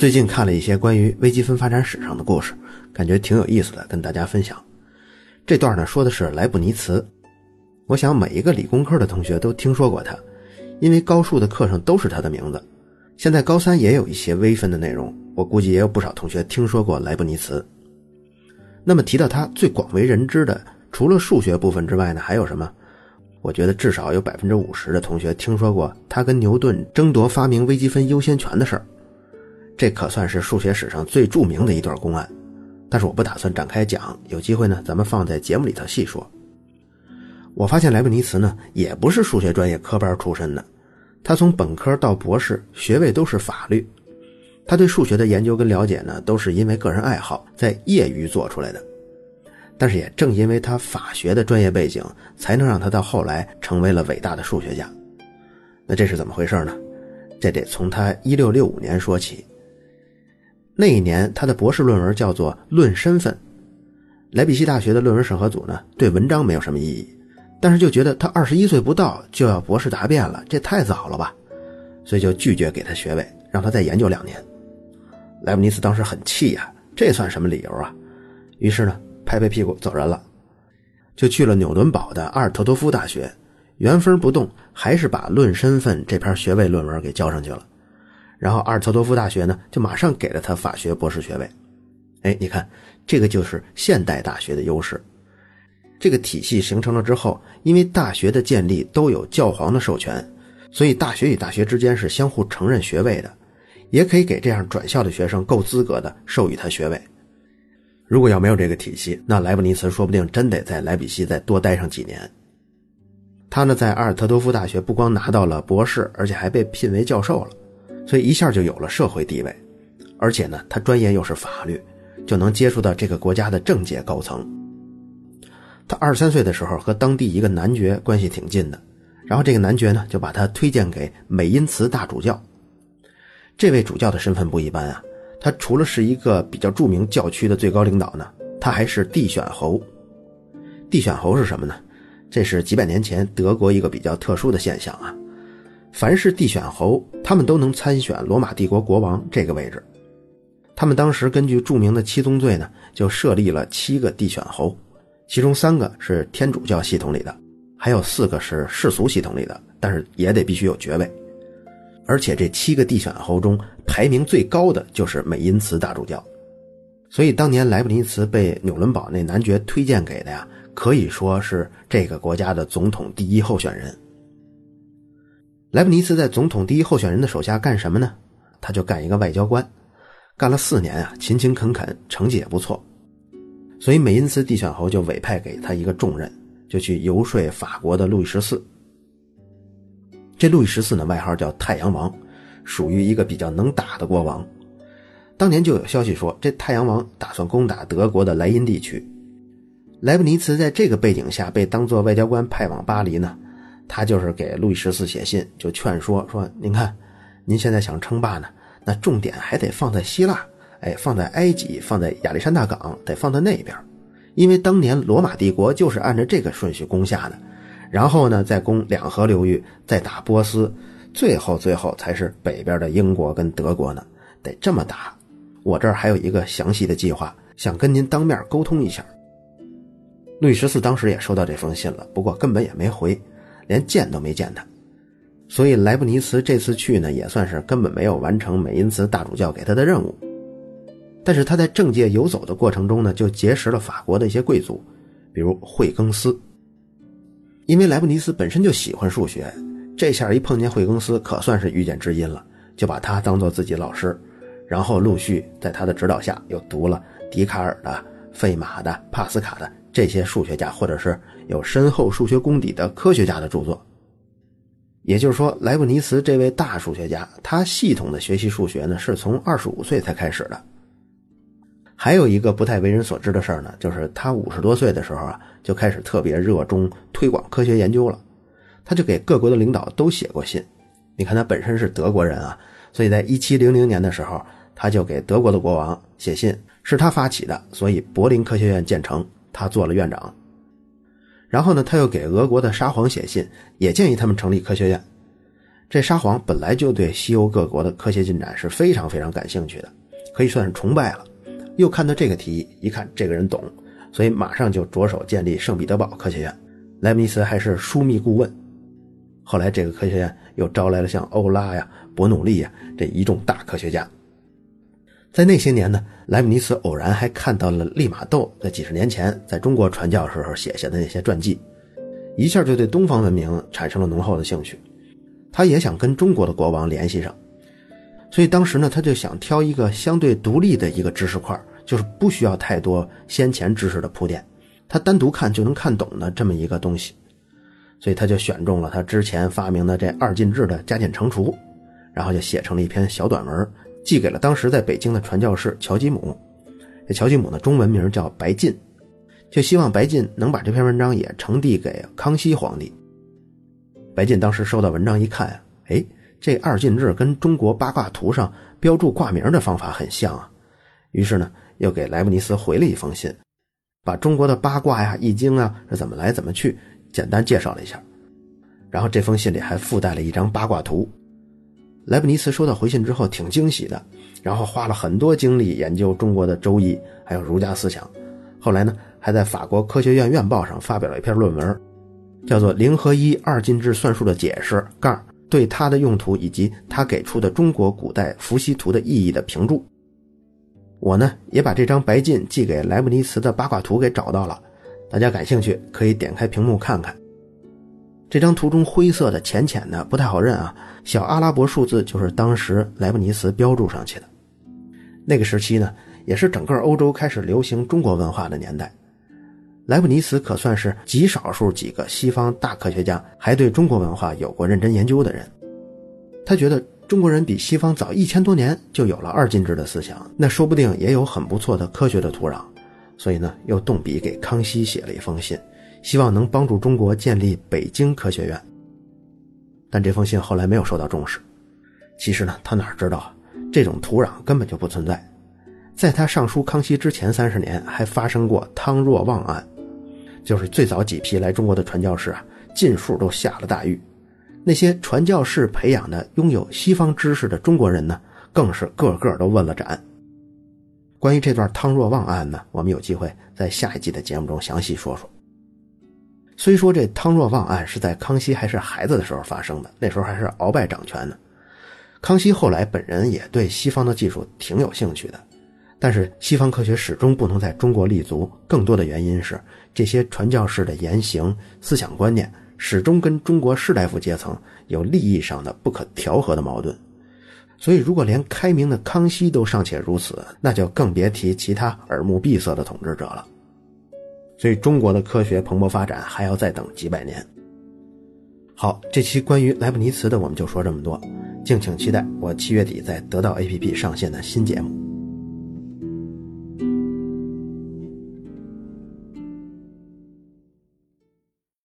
最近看了一些关于微积分发展史上的故事，感觉挺有意思的，跟大家分享。这段呢说的是莱布尼茨，我想每一个理工科的同学都听说过他，因为高数的课上都是他的名字。现在高三也有一些微分的内容，我估计也有不少同学听说过莱布尼茨。那么提到他最广为人知的，除了数学部分之外呢，还有什么？我觉得至少有百分之五十的同学听说过他跟牛顿争夺发明微积分优先权的事儿，这可算是数学史上最著名的一段公案。但是我不打算展开讲，有机会呢，咱们放在节目里头细说。我发现莱布尼茨呢，也不是数学专业科班出身的，他从本科到博士学位都是法律，他对数学的研究跟了解呢，都是因为个人爱好在业余做出来的。但是也正因为他法学的专业背景，才能让他到后来成为了伟大的数学家。那这是怎么回事呢？这得从他一六六五年说起。那一年他的博士论文叫做《论身份》。莱比锡大学的论文审核组呢，对文章没有什么异议，但是就觉得他二十一岁不到就要博士答辩了，这太早了吧？所以就拒绝给他学位，让他再研究两年。莱布尼茨当时很气呀，这算什么理由啊？于是呢。拍拍屁股走人了，就去了纽伦堡的阿尔特多夫大学，原封不动还是把《论身份》这篇学位论文给交上去了。然后阿尔特多夫大学呢，就马上给了他法学博士学位。哎，你看，这个就是现代大学的优势。这个体系形成了之后，因为大学的建立都有教皇的授权，所以大学与大学之间是相互承认学位的，也可以给这样转校的学生够资格的授予他学位。如果要没有这个体系，那莱布尼茨说不定真得在莱比锡再多待上几年。他呢，在阿尔特多夫大学不光拿到了博士，而且还被聘为教授了，所以一下就有了社会地位。而且呢，他专业又是法律，就能接触到这个国家的政界高层。他二十三岁的时候和当地一个男爵关系挺近的，然后这个男爵呢就把他推荐给美因茨大主教。这位主教的身份不一般啊。他除了是一个比较著名教区的最高领导呢，他还是地选侯。地选侯是什么呢？这是几百年前德国一个比较特殊的现象啊。凡是地选侯，他们都能参选罗马帝国国王这个位置。他们当时根据著名的七宗罪呢，就设立了七个地选侯，其中三个是天主教系统里的，还有四个是世俗系统里的，但是也得必须有爵位。而且这七个地选侯中排名最高的就是美因茨大主教，所以当年莱布尼茨被纽伦堡那男爵推荐给的呀，可以说是这个国家的总统第一候选人。莱布尼茨在总统第一候选人的手下干什么呢？他就干一个外交官，干了四年啊，勤勤恳恳，成绩也不错。所以美因茨地选侯就委派给他一个重任，就去游说法国的路易十四。这路易十四呢，外号叫太阳王，属于一个比较能打的国王。当年就有消息说，这太阳王打算攻打德国的莱茵地区。莱布尼茨在这个背景下被当做外交官派往巴黎呢，他就是给路易十四写信，就劝说说：“您看，您现在想称霸呢，那重点还得放在希腊，哎，放在埃及，放在亚历山大港，得放在那边，因为当年罗马帝国就是按照这个顺序攻下的。”然后呢，再攻两河流域，再打波斯，最后最后才是北边的英国跟德国呢，得这么打。我这儿还有一个详细的计划，想跟您当面沟通一下。路易十四当时也收到这封信了，不过根本也没回，连见都没见他。所以莱布尼茨这次去呢，也算是根本没有完成美因茨大主教给他的任务。但是他在政界游走的过程中呢，就结识了法国的一些贵族，比如惠更斯。因为莱布尼茨本身就喜欢数学，这下一碰见惠更斯，可算是遇见知音了，就把他当做自己老师，然后陆续在他的指导下又读了笛卡尔的、费马的、帕斯卡的这些数学家或者是有深厚数学功底的科学家的著作。也就是说，莱布尼茨这位大数学家，他系统的学习数学呢，是从二十五岁才开始的。还有一个不太为人所知的事儿呢，就是他五十多岁的时候啊，就开始特别热衷推广科学研究了。他就给各国的领导都写过信。你看他本身是德国人啊，所以在一七零零年的时候，他就给德国的国王写信，是他发起的，所以柏林科学院建成，他做了院长。然后呢，他又给俄国的沙皇写信，也建议他们成立科学院。这沙皇本来就对西欧各国的科学进展是非常非常感兴趣的，可以算是崇拜了。又看到这个提议，一看这个人懂，所以马上就着手建立圣彼得堡科学院。莱布尼茨还是枢密顾问。后来这个科学院又招来了像欧拉呀、伯努利呀这一众大科学家。在那些年呢，莱姆尼茨偶然还看到了利玛窦在几十年前在中国传教时候写下的那些传记，一下就对东方文明产生了浓厚的兴趣。他也想跟中国的国王联系上，所以当时呢，他就想挑一个相对独立的一个知识块，就是不需要太多先前知识的铺垫，他单独看就能看懂的这么一个东西。所以他就选中了他之前发明的这二进制的加减乘除，然后就写成了一篇小短文，寄给了当时在北京的传教士乔吉姆。这乔吉姆的中文名叫白晋，就希望白晋能把这篇文章也呈递给康熙皇帝。白晋当时收到文章一看，哎，这二进制跟中国八卦图上标注卦名的方法很像啊。于是呢，又给莱布尼茨回了一封信，把中国的八卦呀、易经啊是怎么来怎么去简单介绍了一下。然后这封信里还附带了一张八卦图。莱布尼茨收到回信之后挺惊喜的，然后花了很多精力研究中国的周易还有儒家思想。后来呢，还在法国科学院院报上发表了一篇论文。叫做零和一二进制算术的解释杠对它的用途以及他给出的中国古代伏羲图的意义的评注。我呢也把这张白晋寄给莱布尼茨的八卦图给找到了，大家感兴趣可以点开屏幕看看。这张图中灰色的浅浅的不太好认啊，小阿拉伯数字就是当时莱布尼茨标注上去的。那个时期呢，也是整个欧洲开始流行中国文化的年代。莱布尼茨可算是极少数几个西方大科学家还对中国文化有过认真研究的人。他觉得中国人比西方早一千多年就有了二进制的思想，那说不定也有很不错的科学的土壤。所以呢，又动笔给康熙写了一封信，希望能帮助中国建立北京科学院。但这封信后来没有受到重视。其实呢，他哪知道这种土壤根本就不存在。在他上书康熙之前三十年，还发生过汤若望案。就是最早几批来中国的传教士啊，尽数都下了大狱。那些传教士培养的拥有西方知识的中国人呢，更是个个都问了斩。关于这段汤若望案呢，我们有机会在下一季的节目中详细说说。虽说这汤若望案是在康熙还是孩子的时候发生的，那时候还是鳌拜掌权呢。康熙后来本人也对西方的技术挺有兴趣的。但是西方科学始终不能在中国立足，更多的原因是这些传教士的言行、思想观念始终跟中国士大夫阶层有利益上的不可调和的矛盾。所以，如果连开明的康熙都尚且如此，那就更别提其他耳目闭塞的统治者了。所以，中国的科学蓬勃发展还要再等几百年。好，这期关于莱布尼茨的我们就说这么多，敬请期待我七月底在得到 APP 上线的新节目。